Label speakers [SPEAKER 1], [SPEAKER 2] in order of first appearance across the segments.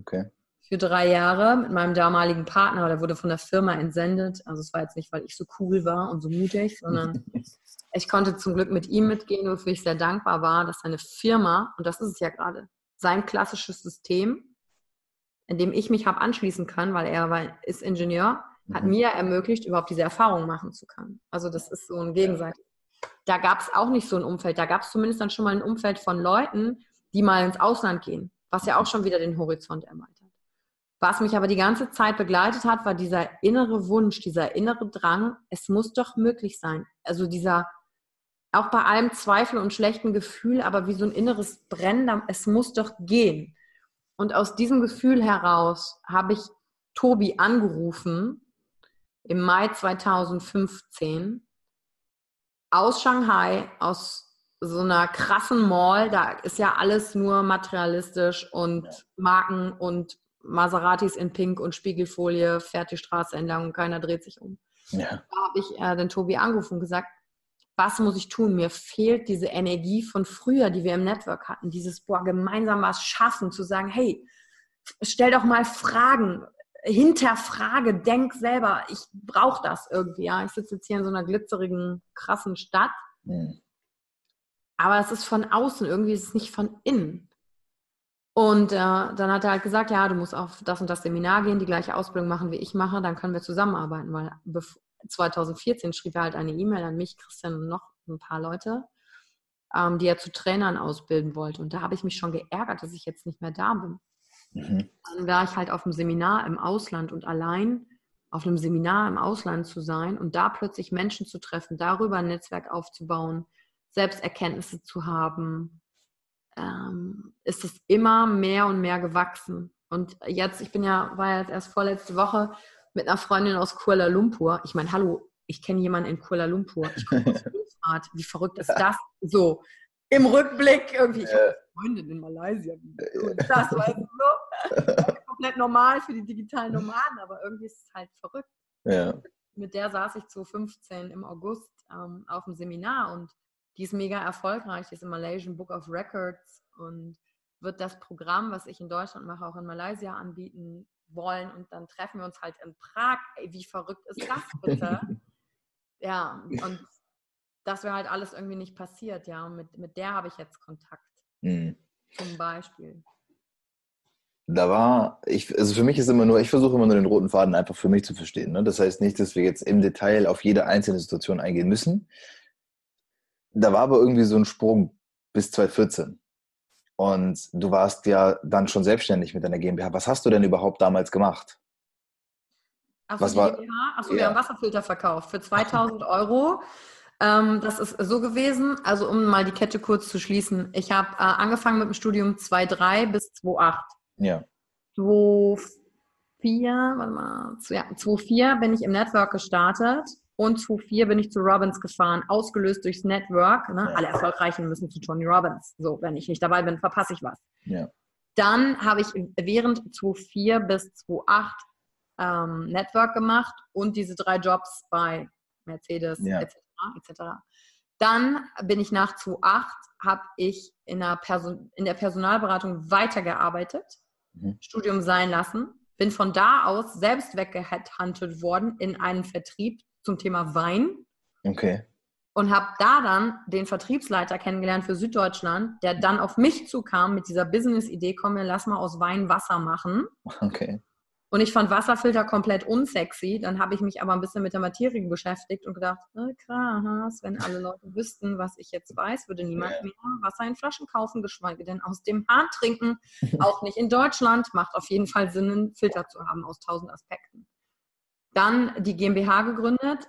[SPEAKER 1] Okay.
[SPEAKER 2] Für drei Jahre mit meinem damaligen Partner. Der wurde von der Firma entsendet. Also es war jetzt nicht, weil ich so cool war und so mutig, sondern ich konnte zum Glück mit ihm mitgehen, wofür ich sehr dankbar war, dass seine Firma, und das ist es ja gerade, sein klassisches System, in dem ich mich habe anschließen können, weil er war, ist Ingenieur, hat mhm. mir ermöglicht, überhaupt diese Erfahrung machen zu können. Also das ist so ein Gegenseitig. Da gab es auch nicht so ein Umfeld. Da gab es zumindest dann schon mal ein Umfeld von Leuten, die mal ins Ausland gehen, was ja auch schon wieder den Horizont erweitert. Was mich aber die ganze Zeit begleitet hat, war dieser innere Wunsch, dieser innere Drang, es muss doch möglich sein. Also dieser, auch bei allem Zweifel und schlechten Gefühl, aber wie so ein inneres Brennen, es muss doch gehen. Und aus diesem Gefühl heraus habe ich Tobi angerufen im Mai 2015 aus Shanghai, aus so einer krassen Mall. Da ist ja alles nur materialistisch und Marken und Maseratis in Pink und Spiegelfolie, fährt die Straße entlang und keiner dreht sich um. Ja. Da habe ich äh, den Tobi angerufen und gesagt, was muss ich tun? Mir fehlt diese Energie von früher, die wir im Network hatten. Dieses, boah, gemeinsam was schaffen, zu sagen, hey, stell doch mal Fragen, hinterfrage, denk selber, ich brauche das irgendwie. Ja, ich sitze jetzt hier in so einer glitzerigen, krassen Stadt. Mhm. Aber es ist von außen, irgendwie ist es nicht von innen. Und äh, dann hat er halt gesagt, ja, du musst auf das und das Seminar gehen, die gleiche Ausbildung machen, wie ich mache, dann können wir zusammenarbeiten. Weil 2014 schrieb er halt eine E-Mail an mich, Christian und noch ein paar Leute, ähm, die er zu Trainern ausbilden wollte. Und da habe ich mich schon geärgert, dass ich jetzt nicht mehr da bin. Mhm. Dann war ich halt auf einem Seminar im Ausland und allein auf einem Seminar im Ausland zu sein und da plötzlich Menschen zu treffen, darüber ein Netzwerk aufzubauen, Selbsterkenntnisse zu haben, ähm, ist es immer mehr und mehr gewachsen. Und jetzt, ich bin ja, war jetzt erst vorletzte Woche mit einer Freundin aus Kuala Lumpur. Ich meine, hallo, ich kenne jemanden in Kuala Lumpur. Ich komme aus Luftfahrt. Wie verrückt ist das? So, im Rückblick irgendwie. Ich habe Freundin in Malaysia. Und das, weißt du so. komplett normal für die digitalen Nomaden, aber irgendwie ist es halt verrückt. Ja. Mit der saß ich 2015 im August ähm, auf dem Seminar und die ist mega erfolgreich, die ist im Malaysian Book of Records und wird das Programm, was ich in Deutschland mache, auch in Malaysia anbieten wollen. Und dann treffen wir uns halt in Prag. Ey, wie verrückt ist das bitte? ja, und das wäre halt alles irgendwie nicht passiert, ja. Und mit, mit der habe ich jetzt Kontakt. Mhm. Zum Beispiel.
[SPEAKER 1] Da war, ich, also für mich ist immer nur, ich versuche immer nur den roten Faden einfach für mich zu verstehen. Ne? Das heißt nicht, dass wir jetzt im Detail auf jede einzelne Situation eingehen müssen, da war aber irgendwie so ein Sprung bis 2014. Und du warst ja dann schon selbstständig mit deiner GmbH. Was hast du denn überhaupt damals gemacht?
[SPEAKER 2] Achso, Was war, GmbH? Achso, ja. wir haben Wasserfilter verkauft für 2000 Euro. Ähm, das ist so gewesen, also um mal die Kette kurz zu schließen. Ich habe äh, angefangen mit dem Studium 2.3 bis 2.8.
[SPEAKER 1] Ja.
[SPEAKER 2] 2.4, warte mal, ja, 2.4 bin ich im Network gestartet und 2004 bin ich zu Robbins gefahren, ausgelöst durchs Network. Ne? Ja. Alle Erfolgreichen müssen zu Tony Robbins. So, wenn ich nicht dabei bin, verpasse ich was.
[SPEAKER 1] Ja.
[SPEAKER 2] Dann habe ich während 2004 bis 2008 ähm, Network gemacht und diese drei Jobs bei Mercedes ja. etc. etc. Dann bin ich nach 2008, habe ich in der, Person, in der Personalberatung weitergearbeitet, mhm. Studium sein lassen, bin von da aus selbst weggehandelt worden in einen Vertrieb zum Thema Wein.
[SPEAKER 1] Okay.
[SPEAKER 2] Und habe da dann den Vertriebsleiter kennengelernt für Süddeutschland, der dann auf mich zukam mit dieser Business-Idee, komm, lass mal aus Wein Wasser machen.
[SPEAKER 1] Okay.
[SPEAKER 2] Und ich fand Wasserfilter komplett unsexy. Dann habe ich mich aber ein bisschen mit der Materie beschäftigt und gedacht, äh, krass, wenn alle Leute wüssten, was ich jetzt weiß, würde niemand mehr Wasser in Flaschen kaufen, geschweige denn aus dem Hahn trinken. Auch nicht in Deutschland. Macht auf jeden Fall Sinn, einen Filter zu haben aus tausend Aspekten. Dann die GmbH gegründet,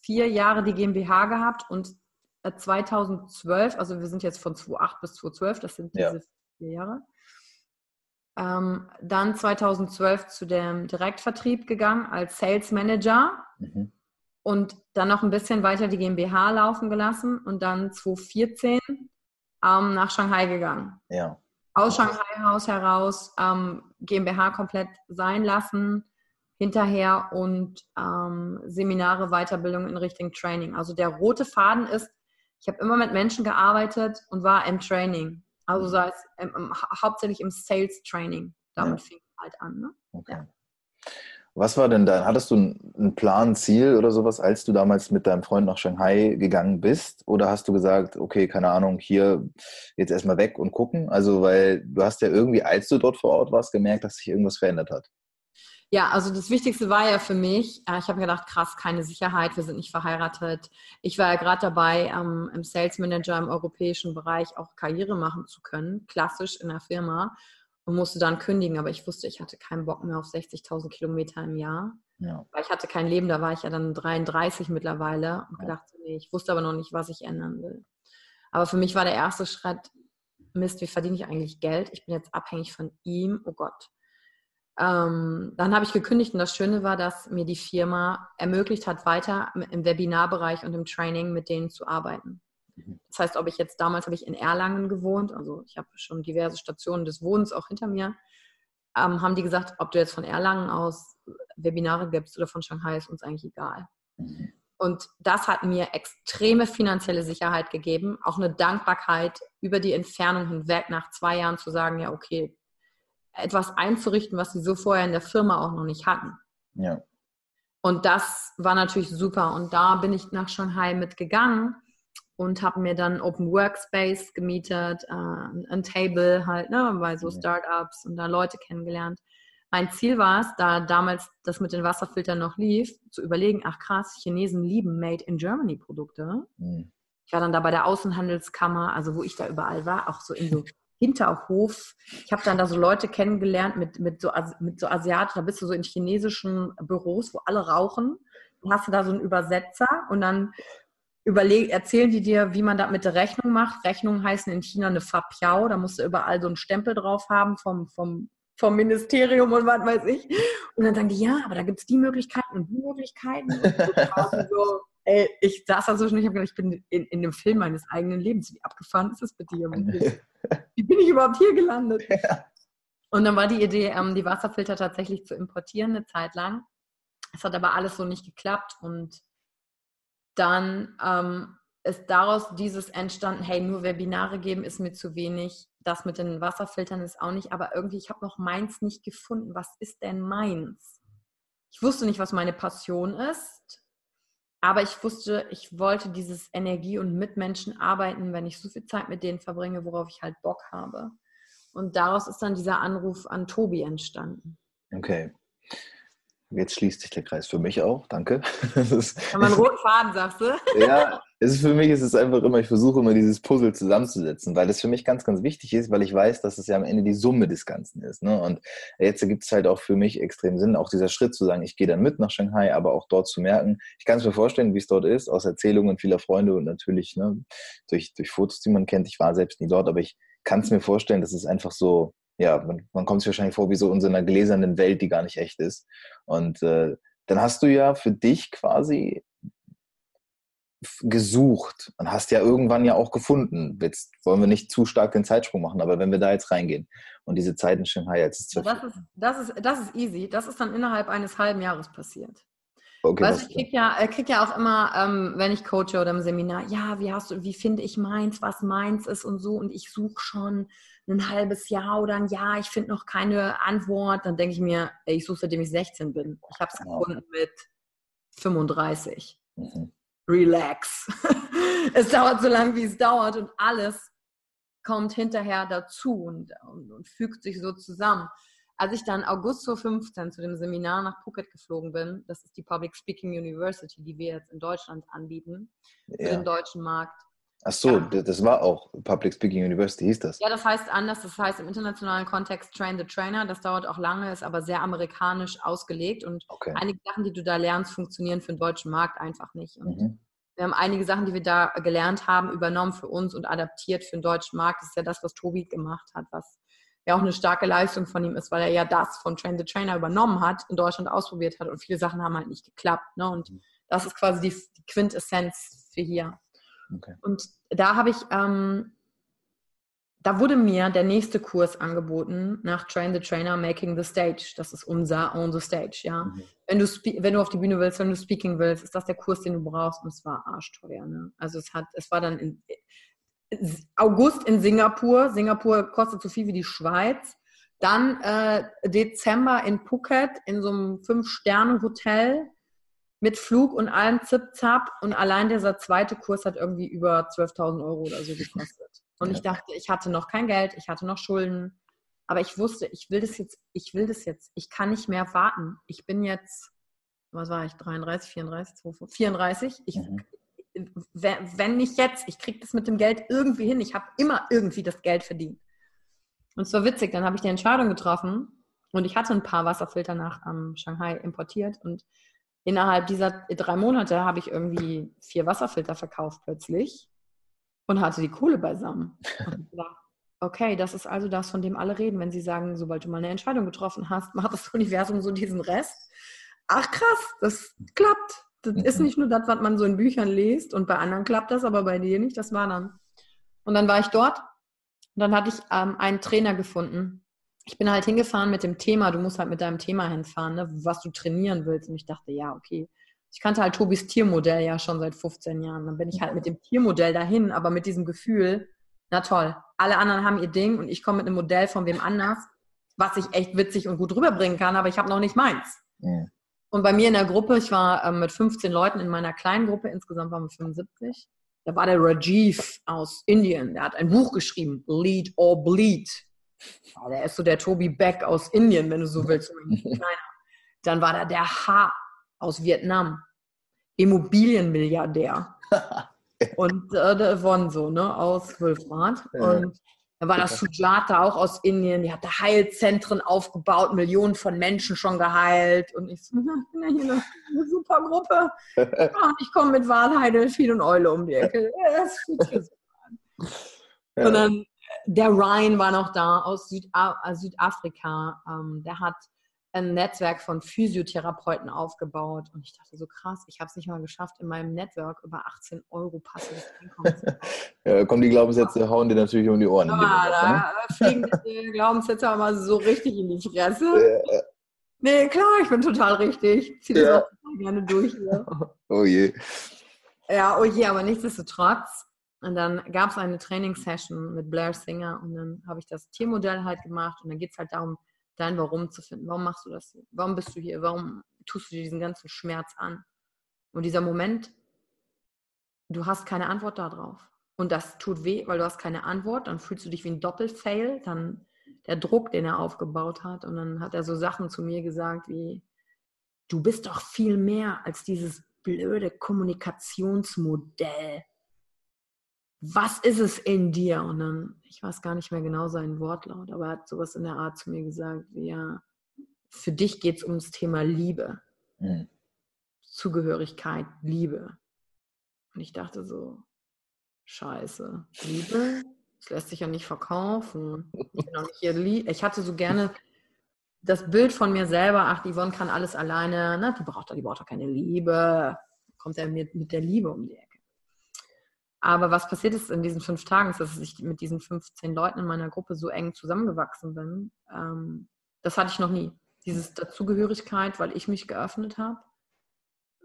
[SPEAKER 2] vier Jahre die GmbH gehabt und 2012, äh, also wir sind jetzt von 2008 bis 2012, das sind diese ja. vier Jahre. Ähm, dann 2012 zu dem Direktvertrieb gegangen als Sales Manager mhm. und dann noch ein bisschen weiter die GmbH laufen gelassen und dann 2014 ähm, nach Shanghai gegangen.
[SPEAKER 1] Ja.
[SPEAKER 2] Aus Shanghai Haus heraus ähm, GmbH komplett sein lassen, hinterher und ähm, Seminare, Weiterbildung in Richtung Training. Also der rote Faden ist, ich habe immer mit Menschen gearbeitet und war im Training. Also sei es im, im, hauptsächlich im Sales Training. damit ja. fing halt an. Ne?
[SPEAKER 1] Okay. Ja. Was war denn dein, hattest du einen Plan, ein Ziel oder sowas, als du damals mit deinem Freund nach Shanghai gegangen bist? Oder hast du gesagt, okay, keine Ahnung, hier jetzt erstmal weg und gucken? Also, weil du hast ja irgendwie, als du dort vor Ort warst, gemerkt, dass sich irgendwas verändert hat.
[SPEAKER 2] Ja, also das Wichtigste war ja für mich, äh, ich habe gedacht, krass, keine Sicherheit, wir sind nicht verheiratet. Ich war ja gerade dabei, ähm, im Sales Manager im europäischen Bereich auch Karriere machen zu können, klassisch in der Firma und musste dann kündigen. Aber ich wusste, ich hatte keinen Bock mehr auf 60.000 Kilometer im Jahr. Ja. Weil ich hatte kein Leben, da war ich ja dann 33 mittlerweile und ja. gedacht, nee, ich wusste aber noch nicht, was ich ändern will. Aber für mich war der erste Schritt, Mist, wie verdiene ich eigentlich Geld? Ich bin jetzt abhängig von ihm, oh Gott. Ähm, dann habe ich gekündigt und das Schöne war, dass mir die Firma ermöglicht hat, weiter im Webinarbereich und im Training mit denen zu arbeiten. Das heißt, ob ich jetzt damals habe ich in Erlangen gewohnt, also ich habe schon diverse Stationen des Wohnens auch hinter mir, ähm, haben die gesagt, ob du jetzt von Erlangen aus Webinare gibst oder von Shanghai, ist uns eigentlich egal. Und das hat mir extreme finanzielle Sicherheit gegeben, auch eine Dankbarkeit über die Entfernung hinweg nach zwei Jahren zu sagen, ja, okay, etwas einzurichten, was sie so vorher in der Firma auch noch nicht hatten. Ja. Und das war natürlich super. Und da bin ich nach Shanghai mitgegangen und habe mir dann Open Workspace gemietet, äh, ein Table halt, ne, bei so Startups und da Leute kennengelernt. Mein Ziel war es, da damals das mit den Wasserfiltern noch lief, zu überlegen, ach krass, Chinesen lieben Made in Germany Produkte. Mhm. Ich war dann da bei der Außenhandelskammer, also wo ich da überall war, auch so in so Hinterhof. Ich habe dann da so Leute kennengelernt mit, mit, so, mit so Asiaten, da bist du so in chinesischen Büros, wo alle rauchen. Dann hast du da so einen Übersetzer und dann überleg, erzählen die dir, wie man das mit der Rechnung macht. Rechnungen heißen in China eine Fapiao, da musst du überall so einen Stempel drauf haben vom, vom, vom Ministerium und was weiß ich. Und dann sagen die, ja, aber da gibt es die Möglichkeiten und die Möglichkeiten. Und so, ey, ich saß da so schon, ich habe gedacht, ich bin in, in dem Film meines eigenen Lebens. Wie abgefahren ist das mit dir? Wie bin ich überhaupt hier gelandet? Ja. Und dann war die Idee, ähm, die Wasserfilter tatsächlich zu importieren, eine Zeit lang. Es hat aber alles so nicht geklappt und dann ähm, ist daraus dieses entstanden, hey, nur Webinare geben ist mir zu wenig, das mit den Wasserfiltern ist auch nicht, aber irgendwie, ich habe noch meins nicht gefunden. Was ist denn meins? Ich wusste nicht, was meine Passion ist, aber ich wusste, ich wollte dieses Energie und mit Menschen arbeiten, wenn ich so viel Zeit mit denen verbringe, worauf ich halt Bock habe. Und daraus ist dann dieser Anruf an Tobi entstanden.
[SPEAKER 1] Okay. Jetzt schließt sich der Kreis für mich auch, danke.
[SPEAKER 2] Kann man roten Faden, sagst du?
[SPEAKER 1] ja, es ist für mich ist es einfach immer, ich versuche immer dieses Puzzle zusammenzusetzen, weil das für mich ganz, ganz wichtig ist, weil ich weiß, dass es ja am Ende die Summe des Ganzen ist. Ne? Und jetzt gibt es halt auch für mich extrem Sinn, auch dieser Schritt zu sagen, ich gehe dann mit nach Shanghai, aber auch dort zu merken, ich kann es mir vorstellen, wie es dort ist, aus Erzählungen vieler Freunde und natürlich ne, durch, durch Fotos, die man kennt. Ich war selbst nie dort, aber ich kann es mir vorstellen, dass es einfach so ja, man, man kommt sich wahrscheinlich vor wie so in so einer gläsernen Welt, die gar nicht echt ist. Und äh, dann hast du ja für dich quasi gesucht und hast ja irgendwann ja auch gefunden. Jetzt wollen wir nicht zu stark den Zeitsprung machen, aber wenn wir da jetzt reingehen und diese Zeit in Shanghai jetzt
[SPEAKER 2] ist das ist, das ist das ist easy. Das ist dann innerhalb eines halben Jahres passiert. Okay, weißt, ich kriege ja, krieg ja auch immer, ähm, wenn ich coache oder im Seminar, ja, wie hast du, wie finde ich meins, was meins ist und so und ich suche schon ein halbes Jahr oder ein Jahr, ich finde noch keine Antwort, dann denke ich mir, ey, ich suche seitdem ich 16 bin. Ich habe es genau. gefunden mit 35. Mhm. Relax. es dauert so lange, wie es dauert und alles kommt hinterher dazu und, und, und, fügt sich so zusammen. Als ich dann August 2015 zu dem Seminar nach Phuket geflogen bin, das ist die Public Speaking University, die wir jetzt in Deutschland anbieten, für ja. den deutschen Markt,
[SPEAKER 1] Ach so, ja. das war auch Public Speaking University, hieß das?
[SPEAKER 2] Ja, das heißt anders. Das heißt im internationalen Kontext Train the Trainer. Das dauert auch lange, ist aber sehr amerikanisch ausgelegt. Und okay. einige Sachen, die du da lernst, funktionieren für den deutschen Markt einfach nicht. Und mhm. wir haben einige Sachen, die wir da gelernt haben, übernommen für uns und adaptiert für den deutschen Markt. Das ist ja das, was Tobi gemacht hat, was ja auch eine starke Leistung von ihm ist, weil er ja das von Train the Trainer übernommen hat, in Deutschland ausprobiert hat und viele Sachen haben halt nicht geklappt. Ne? Und mhm. das ist quasi die, die Quintessenz für hier. Okay. Und da habe ich, ähm, da wurde mir der nächste Kurs angeboten nach Train the Trainer Making the Stage. Das ist unser On the Stage, ja. Mhm. Wenn, du wenn du auf die Bühne willst, wenn du Speaking willst, ist das der Kurs, den du brauchst. Und es war arschteuer, ne? Also es hat, es war dann in August in Singapur. Singapur kostet so viel wie die Schweiz. Dann äh, Dezember in Phuket in so einem Fünf-Sterne-Hotel mit Flug und allem Zip-Zap. Und allein dieser zweite Kurs hat irgendwie über 12.000 Euro oder so gekostet. Und ja. ich dachte, ich hatte noch kein Geld, ich hatte noch Schulden. Aber ich wusste, ich will das jetzt, ich will das jetzt. Ich kann nicht mehr warten. Ich bin jetzt, was war ich, 33, 34, 34. Ich, mhm. Wenn nicht jetzt, ich kriege das mit dem Geld irgendwie hin. Ich habe immer irgendwie das Geld verdient. Und es war witzig, dann habe ich die Entscheidung getroffen und ich hatte ein paar Wasserfilter nach ähm, Shanghai importiert und innerhalb dieser drei Monate habe ich irgendwie vier Wasserfilter verkauft plötzlich und hatte die Kohle beisammen. Gedacht, okay, das ist also das, von dem alle reden, wenn sie sagen, sobald du mal eine Entscheidung getroffen hast, macht das Universum so diesen Rest. Ach krass, das klappt. Das mhm. ist nicht nur das, was man so in Büchern liest und bei anderen klappt das, aber bei dir nicht. Das war dann. Und dann war ich dort und dann hatte ich ähm, einen Trainer gefunden. Ich bin halt hingefahren mit dem Thema, du musst halt mit deinem Thema hinfahren, ne, was du trainieren willst. Und ich dachte, ja, okay. Ich kannte halt Tobis Tiermodell ja schon seit 15 Jahren. Dann bin ich halt mit dem Tiermodell dahin, aber mit diesem Gefühl, na toll, alle anderen haben ihr Ding und ich komme mit einem Modell von wem anders, was ich echt witzig und gut rüberbringen kann, aber ich habe noch nicht meins. Ja. Und bei mir in der Gruppe, ich war ähm, mit 15 Leuten in meiner kleinen Gruppe, insgesamt waren wir 75. Da war der Rajiv aus Indien, der hat ein Buch geschrieben, Lead or Bleed. Ja, der ist so der Toby Beck aus Indien, wenn du so willst. Dann war da der Ha aus Vietnam, Immobilienmilliardär. Und äh, der Von so, ne, aus Wülfrath. Und dann war das Sujata auch aus Indien, die hatte Heilzentren aufgebaut, Millionen von Menschen schon geheilt. Und ich so, ich bin ja hier eine, eine super Gruppe. Ja, ich komme mit Wahlheide, Fied und Eule um die Ecke. Das fühlt sich so an. Ja. Und dann der Ryan war noch da aus Süda Südafrika. Ähm, der hat ein Netzwerk von Physiotherapeuten aufgebaut und ich dachte so krass, ich habe es nicht mal geschafft, in meinem Network über 18 Euro passives Einkommen zu
[SPEAKER 1] Ja, kommen die Glaubenssätze, hauen dir natürlich um die Ohren.
[SPEAKER 2] Ja, da ne? fliegen die Glaubenssätze aber so richtig in die Fresse. Ja. Nee, klar, ich bin total richtig. Ich ziehe das ja. auch gerne durch hier.
[SPEAKER 1] Oh je.
[SPEAKER 2] Ja, oh je, aber nichtsdestotrotz. Und dann gab es eine Trainingssession mit Blair Singer und dann habe ich das Tiermodell halt gemacht und dann geht es halt darum, dein Warum zu finden. Warum machst du das? Warum bist du hier? Warum tust du dir diesen ganzen Schmerz an? Und dieser Moment, du hast keine Antwort darauf. Und das tut weh, weil du hast keine Antwort. Dann fühlst du dich wie ein Doppelfail. Dann der Druck, den er aufgebaut hat. Und dann hat er so Sachen zu mir gesagt wie, du bist doch viel mehr als dieses blöde Kommunikationsmodell was ist es in dir? Und dann, ich weiß gar nicht mehr genau seinen Wortlaut, aber er hat sowas in der Art zu mir gesagt, wie ja, für dich geht es ums Thema Liebe. Mhm. Zugehörigkeit, Liebe. Und ich dachte so, scheiße, Liebe? Das lässt sich ja nicht verkaufen. Ich, nicht ich hatte so gerne das Bild von mir selber, ach, Yvonne kann alles alleine, ne? die braucht die braucht doch keine Liebe. Kommt er mit, mit der Liebe um die Ecke. Aber was passiert ist in diesen fünf Tagen, ist, dass ich mit diesen 15 Leuten in meiner Gruppe so eng zusammengewachsen bin. Ähm, das hatte ich noch nie. Dieses Dazugehörigkeit, weil ich mich geöffnet habe.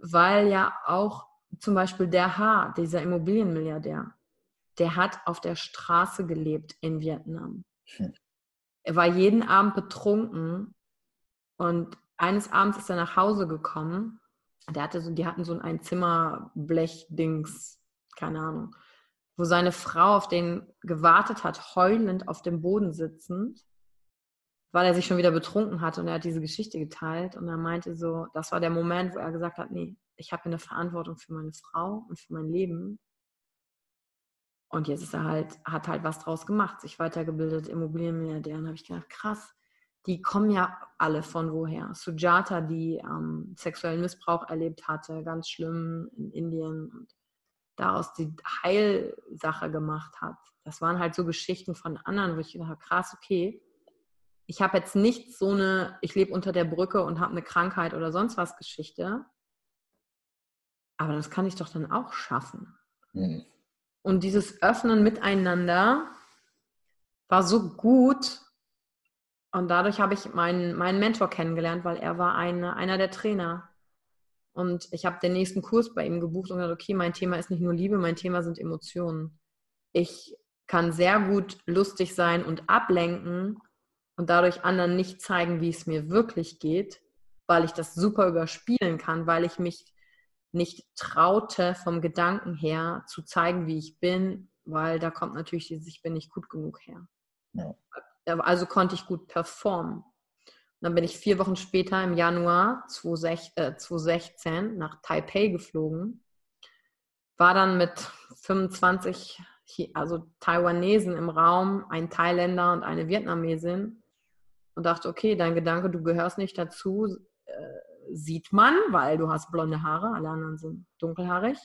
[SPEAKER 2] Weil ja auch zum Beispiel der H, dieser Immobilienmilliardär, der hat auf der Straße gelebt in Vietnam. Hm. Er war jeden Abend betrunken und eines Abends ist er nach Hause gekommen. Der hatte so, die hatten so ein Einzimmer-Blech-Dings keine Ahnung, wo seine Frau auf den gewartet hat, heulend auf dem Boden sitzend, weil er sich schon wieder betrunken hat und er hat diese Geschichte geteilt und er meinte so, das war der Moment, wo er gesagt hat, nee, ich habe eine Verantwortung für meine Frau und für mein Leben. Und jetzt ist er halt, hat halt was draus gemacht, sich weitergebildet, Immobilienmilliardär. Und habe ich gedacht, krass, die kommen ja alle von woher. Sujata, die ähm, sexuellen Missbrauch erlebt hatte, ganz schlimm in Indien. Und daraus die Heilsache gemacht hat. Das waren halt so Geschichten von anderen, wo ich gedacht habe, krass, okay, ich habe jetzt nicht so eine, ich lebe unter der Brücke und habe eine Krankheit oder sonst was Geschichte. Aber das kann ich doch dann auch schaffen. Mhm. Und dieses Öffnen miteinander war so gut. Und dadurch habe ich meinen, meinen Mentor kennengelernt, weil er war eine, einer der Trainer. Und ich habe den nächsten Kurs bei ihm gebucht und gesagt, okay, mein Thema ist nicht nur Liebe, mein Thema sind Emotionen. Ich kann sehr gut lustig sein und ablenken, und dadurch anderen nicht zeigen, wie es mir wirklich geht, weil ich das super überspielen kann, weil ich mich nicht traute, vom Gedanken her zu zeigen, wie ich bin, weil da kommt natürlich dieses, ich bin nicht gut genug her. Ja. Also konnte ich gut performen. Dann bin ich vier Wochen später im Januar 2016 äh, nach Taipei geflogen, war dann mit 25 also Taiwanesen im Raum, ein Thailänder und eine Vietnamesin und dachte, okay, dein Gedanke, du gehörst nicht dazu, äh, sieht man, weil du hast blonde Haare, alle anderen sind dunkelhaarig.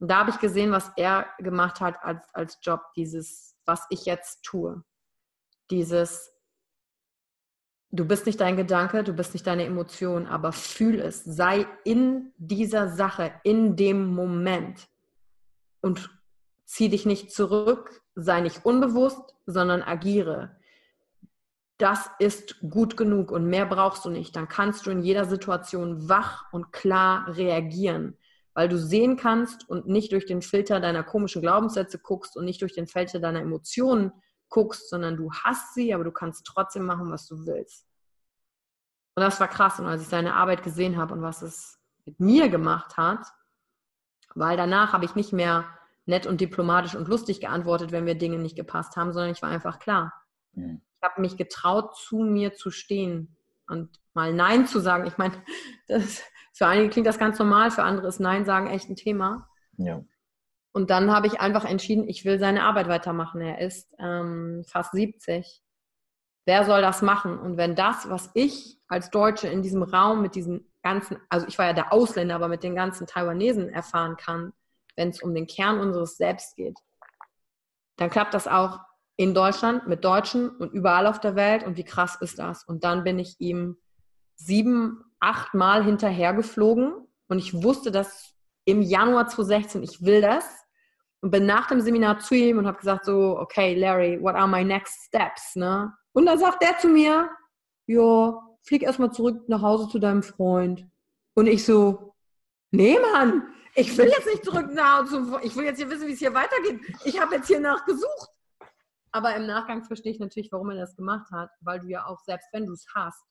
[SPEAKER 2] Und da habe ich gesehen, was er gemacht hat als, als Job, dieses, was ich jetzt tue. Dieses, du bist nicht dein Gedanke, du bist nicht deine Emotion, aber fühl es, sei in dieser Sache, in dem Moment. Und zieh dich nicht zurück, sei nicht unbewusst, sondern agiere. Das ist gut genug und mehr brauchst du nicht. Dann kannst du in jeder Situation wach und klar reagieren, weil du sehen kannst und nicht durch den Filter deiner komischen Glaubenssätze guckst und nicht durch den Filter deiner Emotionen guckst, sondern du hast sie, aber du kannst trotzdem machen, was du willst. Und das war krass. Und als ich seine Arbeit gesehen habe und was es mit mir gemacht hat, weil danach habe ich nicht mehr nett und diplomatisch und lustig geantwortet, wenn mir Dinge nicht gepasst haben, sondern ich war einfach klar. Mhm ich habe mich getraut, zu mir zu stehen und mal Nein zu sagen. Ich meine, für einige klingt das ganz normal, für andere ist Nein sagen echt ein Thema. Ja. Und dann habe ich einfach entschieden, ich will seine Arbeit weitermachen. Er ist ähm, fast 70. Wer soll das machen? Und wenn das, was ich als Deutsche in diesem Raum mit diesen ganzen, also ich war ja der Ausländer, aber mit den ganzen Taiwanesen erfahren kann, wenn es um den Kern unseres Selbst geht, dann klappt das auch in Deutschland mit Deutschen und überall auf der Welt und wie krass ist das? Und dann bin ich ihm sieben, acht Mal hinterhergeflogen und ich wusste dass im Januar 2016, ich will das und bin nach dem Seminar zu ihm und habe gesagt so, okay, Larry, what are my next steps? Ne? Und dann sagt er zu mir, ja, flieg erstmal zurück nach Hause zu deinem Freund. Und ich so, nee, Mann, ich will jetzt nicht zurück nach Hause. Ich will jetzt hier wissen, wie es hier weitergeht. Ich habe jetzt hier nachgesucht. Aber im Nachgang verstehe ich natürlich, warum er das gemacht hat, weil du ja auch, selbst wenn du es hast,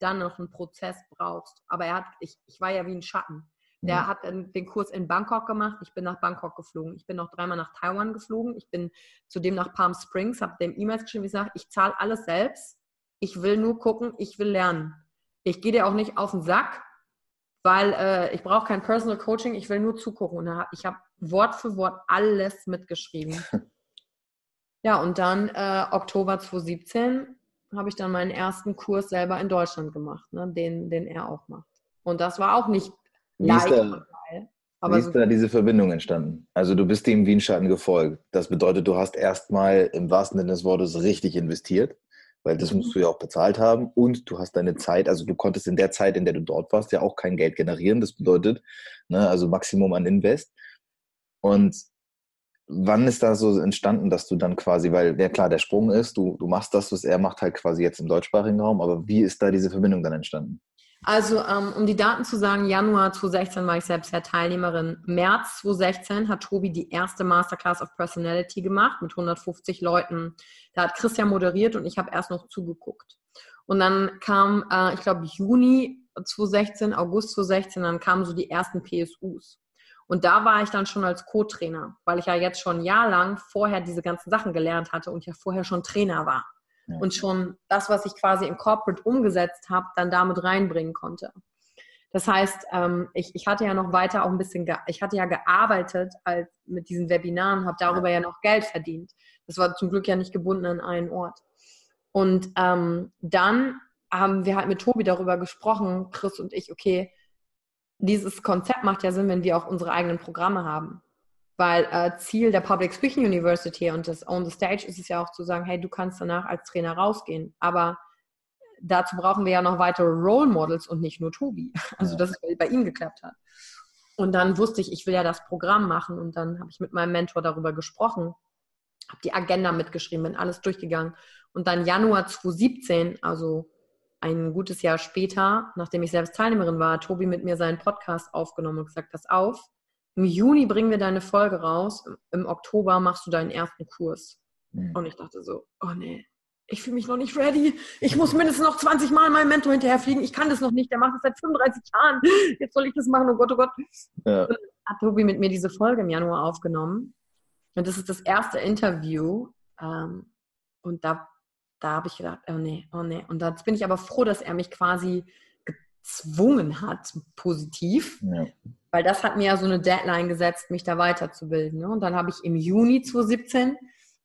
[SPEAKER 2] dann noch einen Prozess brauchst. Aber er hat, ich, ich war ja wie ein Schatten. Der mhm. hat den Kurs in Bangkok gemacht. Ich bin nach Bangkok geflogen. Ich bin noch dreimal nach Taiwan geflogen. Ich bin zudem nach Palm Springs, habe dem E-Mails geschrieben, ich sage, ich zahle alles selbst. Ich will nur gucken, ich will lernen. Ich gehe dir auch nicht auf den Sack, weil äh, ich brauche kein Personal Coaching, ich will nur zugucken. Und ich habe Wort für Wort alles mitgeschrieben. Ja, und dann äh, Oktober 2017 habe ich dann meinen ersten Kurs selber in Deutschland gemacht, ne, den, den er auch macht. Und das war auch nicht
[SPEAKER 1] wie. Ist da, aber wie ist so da diese Verbindung entstanden? Also du bist dem Wienschatten gefolgt. Das bedeutet, du hast erstmal im wahrsten Sinne des Wortes richtig investiert, weil das mhm. musst du ja auch bezahlt haben und du hast deine Zeit, also du konntest in der Zeit, in der du dort warst, ja auch kein Geld generieren. Das bedeutet, ne, also Maximum an Invest. Und wann ist da so entstanden, dass du dann quasi, weil ja klar, der Sprung ist, du, du machst das, was er macht, halt quasi jetzt im deutschsprachigen Raum, aber wie ist da diese Verbindung dann entstanden?
[SPEAKER 2] Also, ähm, um die Daten zu sagen, Januar 2016 war ich selbst ja Teilnehmerin. März 2016 hat Tobi die erste Masterclass of Personality gemacht mit 150 Leuten. Da hat Christian moderiert und ich habe erst noch zugeguckt. Und dann kam, äh, ich glaube, Juni 2016, August 2016, dann kamen so die ersten PSUs. Und da war ich dann schon als Co-Trainer, weil ich ja jetzt schon ein Jahr lang vorher diese ganzen Sachen gelernt hatte und ja vorher schon Trainer war. Und schon das, was ich quasi im Corporate umgesetzt habe, dann damit reinbringen konnte. Das heißt, ähm, ich, ich hatte ja noch weiter auch ein bisschen, ich hatte ja gearbeitet als mit diesen Webinaren, habe darüber ja noch Geld verdient. Das war zum Glück ja nicht gebunden an einen Ort. Und ähm, dann haben wir halt mit Tobi darüber gesprochen, Chris und ich, okay, dieses Konzept macht ja Sinn, wenn wir auch unsere eigenen Programme haben. Weil äh, Ziel der Public Speaking University und des On the Stage ist es ja auch zu sagen, hey, du kannst danach als Trainer rausgehen. Aber dazu brauchen wir ja noch weitere Role Models und nicht nur Tobi. Also, dass es bei ihm geklappt hat. Und dann wusste ich, ich will ja das Programm machen. Und dann habe ich mit meinem Mentor darüber gesprochen, habe die Agenda mitgeschrieben, bin alles durchgegangen. Und dann Januar 2017, also ein gutes Jahr später, nachdem ich selbst Teilnehmerin war, hat Tobi mit mir seinen Podcast aufgenommen und gesagt, pass auf, im Juni bringen wir deine Folge raus, im Oktober machst du deinen ersten Kurs. Mhm. Und ich dachte so, oh nee, ich fühle mich noch nicht ready. Ich muss mindestens noch 20 Mal meinem Mentor hinterherfliegen. Ich kann das noch nicht. Der macht das seit 35 Jahren. Jetzt soll ich das machen. Oh Gott, oh Gott. Ja. Und hat Tobi mit mir diese Folge im Januar aufgenommen. Und das ist das erste Interview. Ähm, und da, da habe ich gedacht, oh nee, oh nee. Und jetzt bin ich aber froh, dass er mich quasi gezwungen hat, positiv. Ja. Weil das hat mir ja so eine Deadline gesetzt, mich da weiterzubilden. Ne? Und dann habe ich im Juni 2017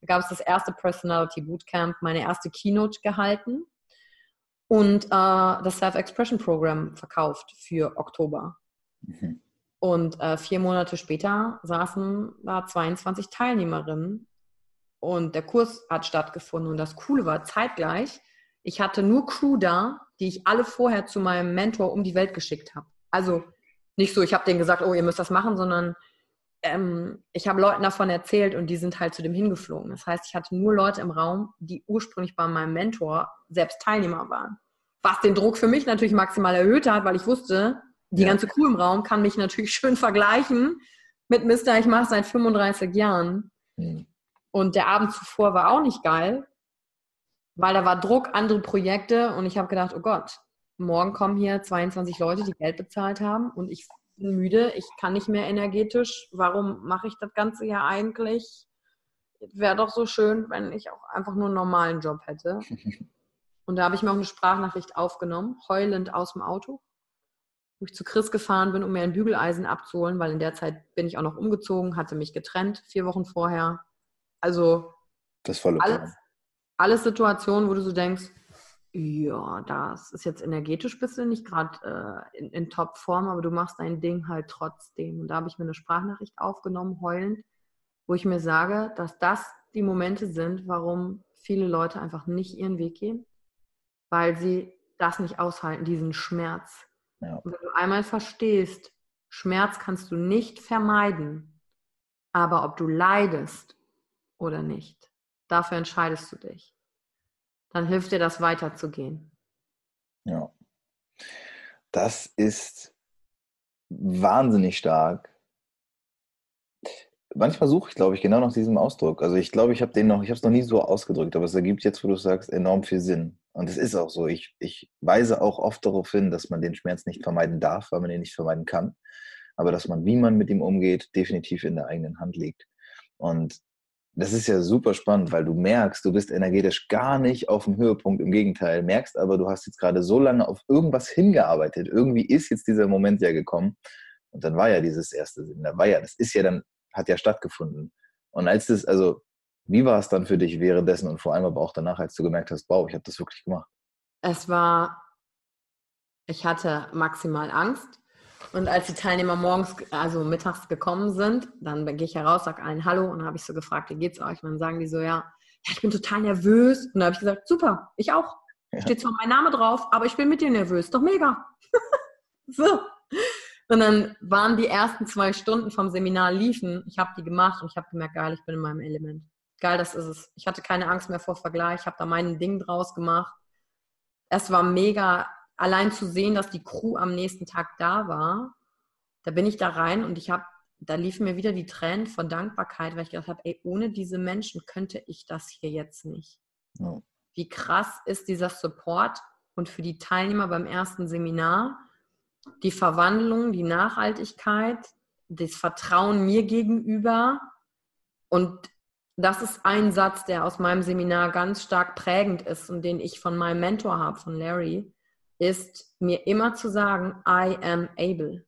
[SPEAKER 2] da gab es das erste Personality Bootcamp, meine erste Keynote gehalten und äh, das Self-Expression Program verkauft für Oktober. Mhm. Und äh, vier Monate später saßen da 22 Teilnehmerinnen und der Kurs hat stattgefunden. Und das Coole war zeitgleich, ich hatte nur Crew da, die ich alle vorher zu meinem Mentor um die Welt geschickt habe. Also nicht so, ich habe denen gesagt, oh, ihr müsst das machen, sondern ähm, ich habe Leuten davon erzählt und die sind halt zu dem hingeflogen. Das heißt, ich hatte nur Leute im Raum, die ursprünglich bei meinem Mentor selbst Teilnehmer waren. Was den Druck für mich natürlich maximal erhöht hat, weil ich wusste, die ja. ganze Crew im Raum kann mich natürlich schön vergleichen mit Mister, ich mache seit 35 Jahren. Mhm. Und der Abend zuvor war auch nicht geil, weil da war Druck, andere Projekte und ich habe gedacht, oh Gott, morgen kommen hier 22 Leute, die Geld bezahlt haben und ich bin müde, ich kann nicht mehr energetisch. Warum mache ich das Ganze ja eigentlich? Wäre doch so schön, wenn ich auch einfach nur einen normalen Job hätte. Und da habe ich mir auch eine Sprachnachricht aufgenommen, heulend aus dem Auto, wo ich zu Chris gefahren bin, um mir ein Bügeleisen abzuholen, weil in der Zeit bin ich auch noch umgezogen, hatte mich getrennt, vier Wochen vorher. Also
[SPEAKER 1] das volle
[SPEAKER 2] alles, alles Situationen, wo du so denkst, ja, das ist jetzt energetisch bist du nicht gerade äh, in, in Top-Form, aber du machst dein Ding halt trotzdem. Und da habe ich mir eine Sprachnachricht aufgenommen, heulend, wo ich mir sage, dass das die Momente sind, warum viele Leute einfach nicht ihren Weg gehen, weil sie das nicht aushalten, diesen Schmerz. Ja. Und wenn du einmal verstehst, Schmerz kannst du nicht vermeiden, aber ob du leidest oder nicht, dafür entscheidest du dich dann hilft dir das weiterzugehen.
[SPEAKER 1] Ja. Das ist wahnsinnig stark. Manchmal suche ich, glaube ich, genau nach diesem Ausdruck. Also ich glaube, ich habe den noch, ich habe es noch nie so ausgedrückt, aber es ergibt jetzt, wo du sagst, enorm viel Sinn. Und es ist auch so. Ich, ich weise auch oft darauf hin, dass man den Schmerz nicht vermeiden darf, weil man ihn nicht vermeiden kann. Aber dass man, wie man mit ihm umgeht, definitiv in der eigenen Hand liegt. Und das ist ja super spannend, weil du merkst, du bist energetisch gar nicht auf dem Höhepunkt. Im Gegenteil, merkst aber, du hast jetzt gerade so lange auf irgendwas hingearbeitet. Irgendwie ist jetzt dieser Moment ja gekommen. Und dann war ja dieses erste Sinn. Da war ja, das ist ja dann, hat ja stattgefunden. Und als das, also, wie war es dann für dich währenddessen und vor allem aber auch danach, als du gemerkt hast, wow, ich habe das wirklich gemacht?
[SPEAKER 2] Es war, ich hatte maximal Angst und als die Teilnehmer morgens, also mittags gekommen sind, dann gehe ich heraus, sage allen Hallo und dann habe ich so gefragt, wie geht's euch? Und dann sagen die so, ja, ja ich bin total nervös. Und dann habe ich gesagt, super, ich auch. Ja. Steht zwar mein Name drauf, aber ich bin mit dir nervös. Doch mega. so. Und dann waren die ersten zwei Stunden vom Seminar liefen. Ich habe die gemacht und ich habe gemerkt, geil, ich bin in meinem Element. Geil, das ist es. Ich hatte keine Angst mehr vor Vergleich. Ich habe da mein Ding draus gemacht. Es war mega allein zu sehen, dass die Crew am nächsten Tag da war, da bin ich da rein und ich habe, da liefen mir wieder die Tränen von Dankbarkeit, weil ich gedacht habe, ey, ohne diese Menschen könnte ich das hier jetzt nicht. Ja. Wie krass ist dieser Support und für die Teilnehmer beim ersten Seminar die Verwandlung, die Nachhaltigkeit, das Vertrauen mir gegenüber und das ist ein Satz, der aus meinem Seminar ganz stark prägend ist und den ich von meinem Mentor habe, von Larry ist mir immer zu sagen, I am able.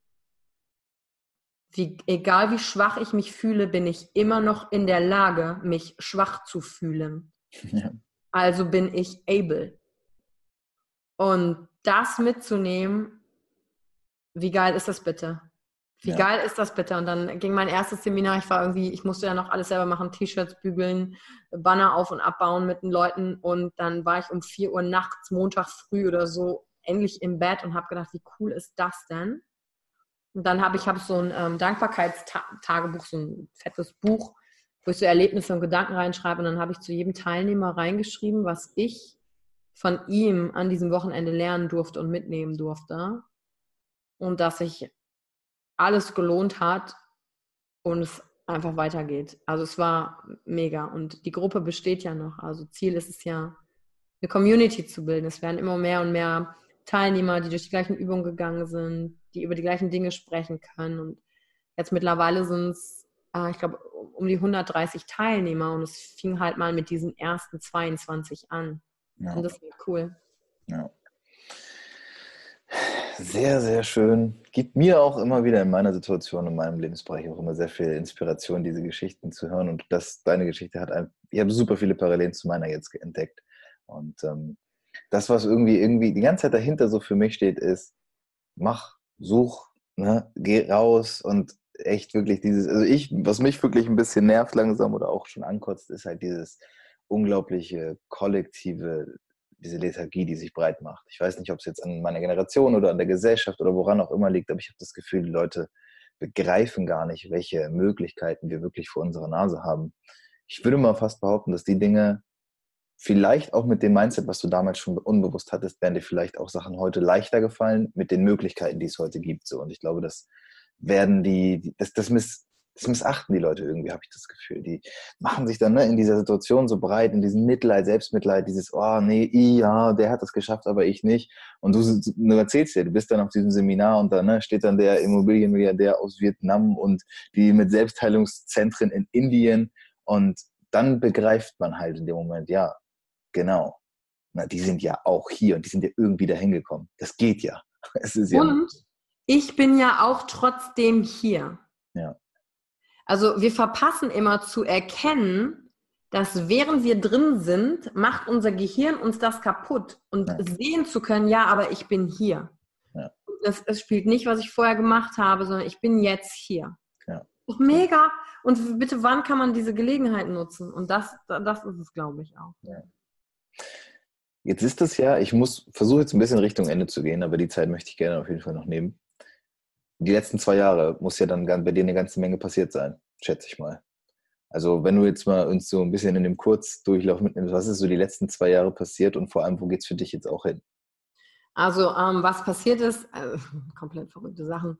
[SPEAKER 2] Wie, egal wie schwach ich mich fühle, bin ich immer noch in der Lage, mich schwach zu fühlen. Ja. Also bin ich able. Und das mitzunehmen, wie geil ist das bitte? Wie ja. geil ist das bitte? Und dann ging mein erstes Seminar, ich war irgendwie, ich musste ja noch alles selber machen, T-Shirts bügeln, Banner auf und abbauen mit den Leuten. Und dann war ich um 4 Uhr nachts, Montag früh oder so, endlich im Bett und habe gedacht, wie cool ist das denn? Und dann habe ich hab so ein ähm, Dankbarkeitstagebuch, so ein fettes Buch, wo ich so Erlebnisse und Gedanken reinschreibe. Und dann habe ich zu jedem Teilnehmer reingeschrieben, was ich von ihm an diesem Wochenende lernen durfte und mitnehmen durfte. Und dass sich alles gelohnt hat und es einfach weitergeht. Also es war mega. Und die Gruppe besteht ja noch. Also Ziel ist es ja, eine Community zu bilden. Es werden immer mehr und mehr Teilnehmer, die durch die gleichen Übungen gegangen sind, die über die gleichen Dinge sprechen können. Und jetzt mittlerweile sind es, äh, ich glaube, um die 130 Teilnehmer und es fing halt mal mit diesen ersten 22 an. Ja. Und das ist cool. Ja.
[SPEAKER 1] Sehr, sehr schön. Gibt mir auch immer wieder in meiner Situation, in meinem Lebensbereich auch immer sehr viel Inspiration, diese Geschichten zu hören. Und das, deine Geschichte hat ein, ich habe super viele Parallelen zu meiner jetzt entdeckt. Und ähm, das, was irgendwie, irgendwie die ganze Zeit dahinter so für mich steht, ist, mach, such, ne, geh raus und echt wirklich dieses, also ich, was mich wirklich ein bisschen nervt langsam oder auch schon ankotzt, ist halt dieses unglaubliche kollektive diese Lethargie, die sich breit macht. Ich weiß nicht, ob es jetzt an meiner Generation oder an der Gesellschaft oder woran auch immer liegt, aber ich habe das Gefühl, die Leute begreifen gar nicht, welche Möglichkeiten wir wirklich vor unserer Nase haben. Ich würde mal fast behaupten, dass die Dinge vielleicht auch mit dem Mindset, was du damals schon unbewusst hattest, werden dir vielleicht auch Sachen heute leichter gefallen mit den Möglichkeiten, die es heute gibt. So. Und ich glaube, das werden die, das, das miss, das missachten die Leute irgendwie, habe ich das Gefühl. Die machen sich dann ne, in dieser Situation so breit, in diesem Mitleid, Selbstmitleid, dieses, oh nee, ja, der hat das geschafft, aber ich nicht. Und du, du erzählst dir, du bist dann auf diesem Seminar und dann ne, steht dann der Immobilienmilliardär aus Vietnam und die mit Selbstheilungszentren in Indien und dann begreift man halt in dem Moment, ja, genau. Na, die sind ja auch hier und die sind ja irgendwie dahin gekommen. Das geht ja.
[SPEAKER 2] Es ist ja und ich bin ja auch trotzdem hier. Ja. Also wir verpassen immer zu erkennen, dass während wir drin sind, macht unser Gehirn uns das kaputt. Und ja. sehen zu können, ja, aber ich bin hier. Ja. Das, das, spielt nicht, was ich vorher gemacht habe, sondern ich bin jetzt hier. Ja. Doch mega. Und bitte, wann kann man diese Gelegenheit nutzen? Und das, das ist es, glaube ich, auch. Ja.
[SPEAKER 1] Jetzt ist es ja, ich muss versuche jetzt ein bisschen Richtung Ende zu gehen, aber die Zeit möchte ich gerne auf jeden Fall noch nehmen die letzten zwei Jahre muss ja dann bei dir eine ganze Menge passiert sein, schätze ich mal. Also wenn du jetzt mal uns so ein bisschen in dem Kurzdurchlauf mitnimmst, was ist so die letzten zwei Jahre passiert und vor allem, wo geht es für dich jetzt auch hin?
[SPEAKER 2] Also ähm, was passiert ist, äh, komplett verrückte Sachen.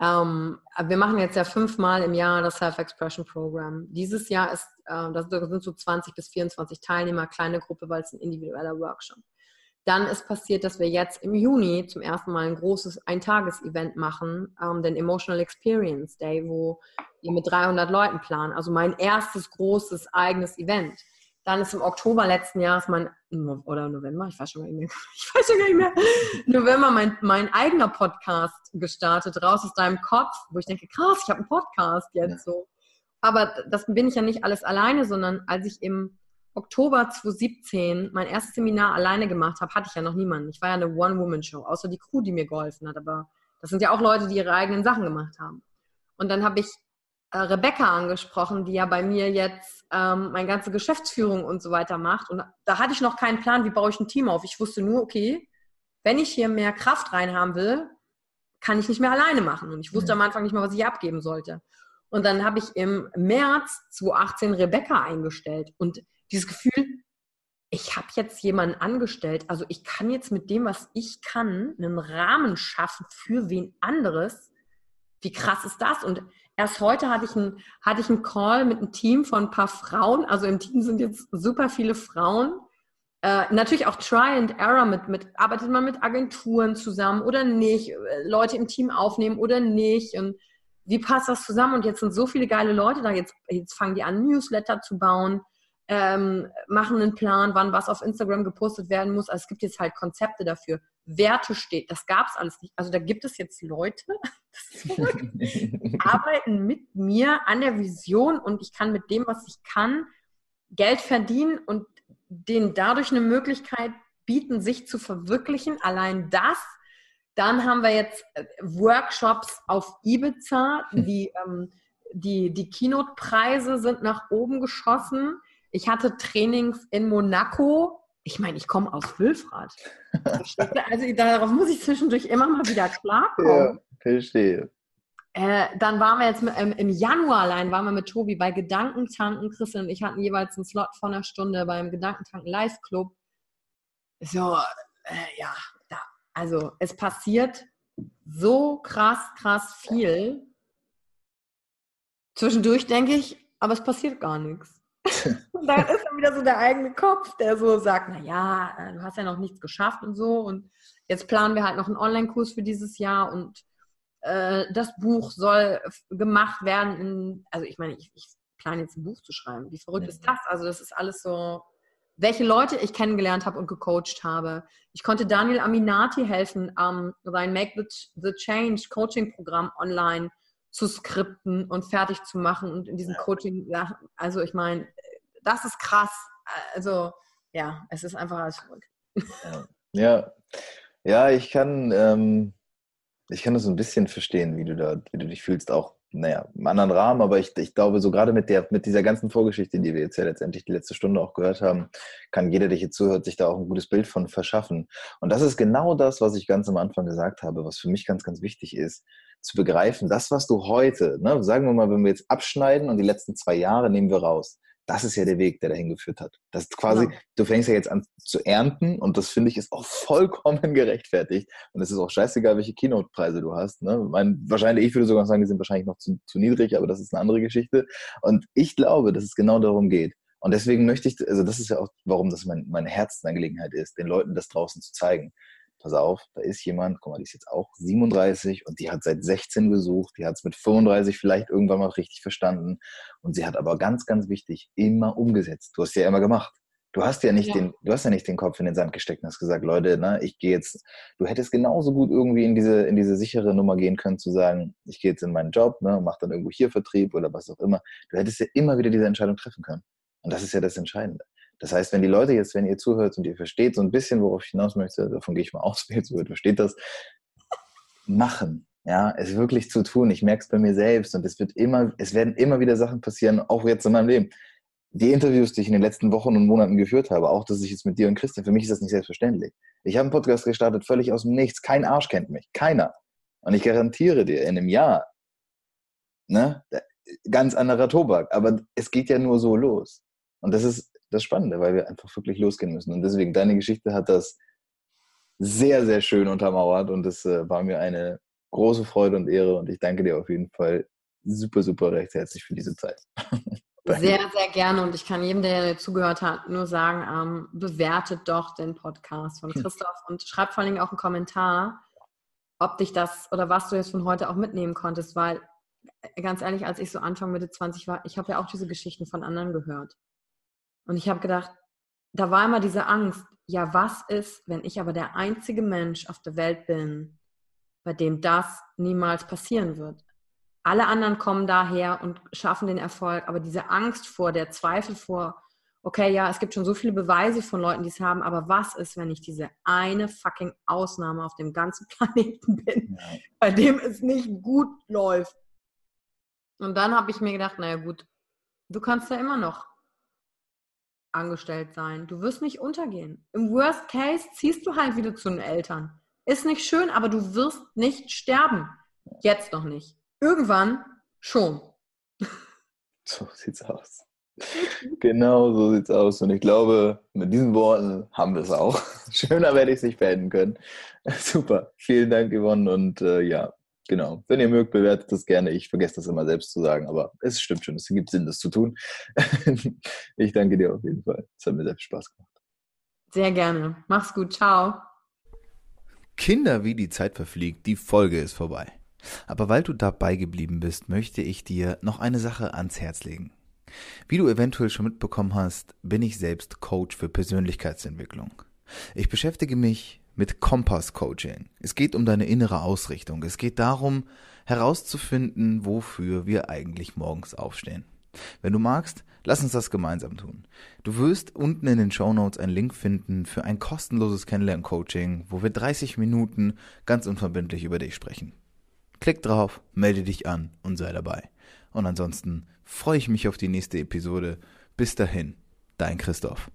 [SPEAKER 2] Ähm, wir machen jetzt ja fünfmal im Jahr das Self-Expression Program. Dieses Jahr ist, äh, das sind so 20 bis 24 Teilnehmer, kleine Gruppe, weil es ein individueller Workshop. Dann ist passiert, dass wir jetzt im Juni zum ersten Mal ein großes Eintages-Event machen, ähm, den Emotional Experience Day, wo wir mit 300 Leuten planen. Also mein erstes großes eigenes Event. Dann ist im Oktober letzten Jahres mein, oder November, ich weiß schon gar nicht mehr, ich weiß schon gar nicht mehr, November mein, mein eigener Podcast gestartet, raus aus deinem Kopf, wo ich denke, krass, ich habe einen Podcast jetzt so. Aber das bin ich ja nicht alles alleine, sondern als ich im Oktober 2017 mein erstes Seminar alleine gemacht habe, hatte ich ja noch niemanden. Ich war ja eine One-Woman-Show, außer die Crew, die mir geholfen hat. Aber das sind ja auch Leute, die ihre eigenen Sachen gemacht haben. Und dann habe ich äh, Rebecca angesprochen, die ja bei mir jetzt ähm, meine ganze Geschäftsführung und so weiter macht. Und da hatte ich noch keinen Plan, wie baue ich ein Team auf. Ich wusste nur, okay, wenn ich hier mehr Kraft reinhaben will, kann ich nicht mehr alleine machen. Und ich wusste am Anfang nicht mal, was ich abgeben sollte. Und dann habe ich im März 2018 Rebecca eingestellt. Und dieses Gefühl, ich habe jetzt jemanden angestellt, also ich kann jetzt mit dem, was ich kann, einen Rahmen schaffen für wen anderes. Wie krass ist das? Und erst heute hatte ich, einen, hatte ich einen Call mit einem Team von ein paar Frauen. Also im Team sind jetzt super viele Frauen. Äh, natürlich auch Try and Error mit, mit, arbeitet man mit Agenturen zusammen oder nicht, Leute im Team aufnehmen oder nicht. Und wie passt das zusammen? Und jetzt sind so viele geile Leute da. Jetzt, jetzt fangen die an, Newsletter zu bauen ähm, machen einen Plan, wann was auf Instagram gepostet werden muss. Also es gibt jetzt halt Konzepte dafür. Werte steht, das gab es alles nicht. Also da gibt es jetzt Leute, die arbeiten mit mir an der Vision und ich kann mit dem, was ich kann, Geld verdienen und denen dadurch eine Möglichkeit bieten, sich zu verwirklichen. Allein das. Dann haben wir jetzt äh, Workshops auf Ibiza. Die, ähm, die, die Keynote-Preise sind nach oben geschossen. Ich hatte Trainings in Monaco. Ich meine, ich komme aus Wülfrath. also darauf muss ich zwischendurch immer mal wieder klarkommen. Ja,
[SPEAKER 1] verstehe.
[SPEAKER 2] Äh, dann waren wir jetzt mit, ähm, im Januar allein, waren wir mit Tobi bei Gedankentanken. Christel und ich hatten jeweils einen Slot von einer Stunde beim Gedankentanken Live Club. So, äh, ja, da. Also es passiert so krass, krass viel. Zwischendurch denke ich, aber es passiert gar nichts. und dann ist dann wieder so der eigene Kopf, der so sagt, na ja, äh, du hast ja noch nichts geschafft und so und jetzt planen wir halt noch einen Online-Kurs für dieses Jahr und äh, das Buch soll gemacht werden. In, also ich meine, ich, ich plane jetzt ein Buch zu schreiben. Wie verrückt ja. ist das? Also das ist alles so, welche Leute ich kennengelernt habe und gecoacht habe. Ich konnte Daniel Aminati helfen, ähm, sein Make the, the Change Coaching-Programm online zu skripten und fertig zu machen und in diesem Coaching, also ich meine, das ist krass. Also ja, es ist einfach alles verrückt.
[SPEAKER 1] Ja, ja, ich kann, ähm, ich kann das so ein bisschen verstehen, wie du da, wie du dich fühlst, auch, naja, im anderen Rahmen, aber ich, ich glaube, so gerade mit der, mit dieser ganzen Vorgeschichte, die wir jetzt ja letztendlich die letzte Stunde auch gehört haben, kann jeder, der hier zuhört, sich da auch ein gutes Bild von verschaffen. Und das ist genau das, was ich ganz am Anfang gesagt habe, was für mich ganz, ganz wichtig ist, zu begreifen, das, was du heute, ne, sagen wir mal, wenn wir jetzt abschneiden und die letzten zwei Jahre nehmen wir raus, das ist ja der Weg, der dahin geführt hat. Das ist quasi, genau. du fängst ja jetzt an zu ernten und das finde ich ist auch vollkommen gerechtfertigt. Und es ist auch scheißegal, welche Keynote-Preise du hast. Ne? Mein, wahrscheinlich, ich würde sogar sagen, die sind wahrscheinlich noch zu, zu niedrig, aber das ist eine andere Geschichte. Und ich glaube, dass es genau darum geht. Und deswegen möchte ich, also das ist ja auch, warum das mein, meine Herzensangelegenheit ist, den Leuten das draußen zu zeigen pass auf, da ist jemand, guck mal, die ist jetzt auch 37 und die hat seit 16 gesucht, die hat es mit 35 vielleicht irgendwann mal richtig verstanden und sie hat aber ganz, ganz wichtig immer umgesetzt. Du hast ja immer gemacht. Du hast ja nicht ja. den, du hast ja nicht den Kopf in den Sand gesteckt und hast gesagt, Leute, ne, ich gehe jetzt, du hättest genauso gut irgendwie in diese, in diese sichere Nummer gehen können, zu sagen, ich gehe jetzt in meinen Job, ne, mach dann irgendwo hier Vertrieb oder was auch immer. Du hättest ja immer wieder diese Entscheidung treffen können. Und das ist ja das Entscheidende. Das heißt, wenn die Leute jetzt, wenn ihr zuhört und ihr versteht so ein bisschen, worauf ich hinaus möchte, davon gehe ich mal aus, wer zuhört, versteht das, machen. Ja, es wirklich zu tun. Ich merke es bei mir selbst und es wird immer, es werden immer wieder Sachen passieren, auch jetzt in meinem Leben. Die Interviews, die ich in den letzten Wochen und Monaten geführt habe, auch dass ich jetzt mit dir und Christian, für mich ist das nicht selbstverständlich. Ich habe einen Podcast gestartet, völlig aus dem Nichts. Kein Arsch kennt mich. Keiner. Und ich garantiere dir, in einem Jahr, ne, ganz anderer Tobak. Aber es geht ja nur so los. Und das ist das Spannende, weil wir einfach wirklich losgehen müssen. Und deswegen, deine Geschichte hat das sehr, sehr schön untermauert und es äh, war mir eine große Freude und Ehre und ich danke dir auf jeden Fall super, super recht herzlich für diese Zeit.
[SPEAKER 2] sehr, sehr gerne und ich kann jedem, der zugehört hat, nur sagen, ähm, bewertet doch den Podcast von hm. Christoph und schreibt vor allem auch einen Kommentar, ob dich das oder was du jetzt von heute auch mitnehmen konntest, weil äh, ganz ehrlich, als ich so Anfang Mitte 20 war, ich habe ja auch diese Geschichten von anderen gehört. Und ich habe gedacht, da war immer diese Angst, ja, was ist, wenn ich aber der einzige Mensch auf der Welt bin, bei dem das niemals passieren wird? Alle anderen kommen daher und schaffen den Erfolg, aber diese Angst vor, der Zweifel vor, okay, ja, es gibt schon so viele Beweise von Leuten, die es haben, aber was ist, wenn ich diese eine fucking Ausnahme auf dem ganzen Planeten bin, ja. bei dem es nicht gut läuft? Und dann habe ich mir gedacht, naja gut, du kannst ja immer noch angestellt sein. Du wirst nicht untergehen. Im Worst Case ziehst du halt wieder zu den Eltern. Ist nicht schön, aber du wirst nicht sterben. Jetzt noch nicht. Irgendwann schon.
[SPEAKER 1] So sieht's aus. genau so sieht's aus. Und ich glaube, mit diesen Worten haben wir es auch. Schöner werde ich es nicht beenden können. Super. Vielen Dank, Yvonne. Und äh, ja, Genau. Wenn ihr mögt, bewertet das gerne. Ich vergesse das immer selbst zu sagen, aber es stimmt schon. Es gibt Sinn, das zu tun. ich danke dir auf jeden Fall. Es hat mir sehr viel Spaß gemacht.
[SPEAKER 2] Sehr gerne. Mach's gut. Ciao.
[SPEAKER 3] Kinder, wie die Zeit verfliegt, die Folge ist vorbei. Aber weil du dabei geblieben bist, möchte ich dir noch eine Sache ans Herz legen. Wie du eventuell schon mitbekommen hast, bin ich selbst Coach für Persönlichkeitsentwicklung. Ich beschäftige mich mit Kompass Coaching. Es geht um deine innere Ausrichtung. Es geht darum, herauszufinden, wofür wir eigentlich morgens aufstehen. Wenn du magst, lass uns das gemeinsam tun. Du wirst unten in den Show Notes einen Link finden für ein kostenloses Kennenlern-Coaching, wo wir 30 Minuten ganz unverbindlich über dich sprechen. Klick drauf, melde dich an und sei dabei. Und ansonsten freue ich mich auf die nächste Episode. Bis dahin, dein Christoph.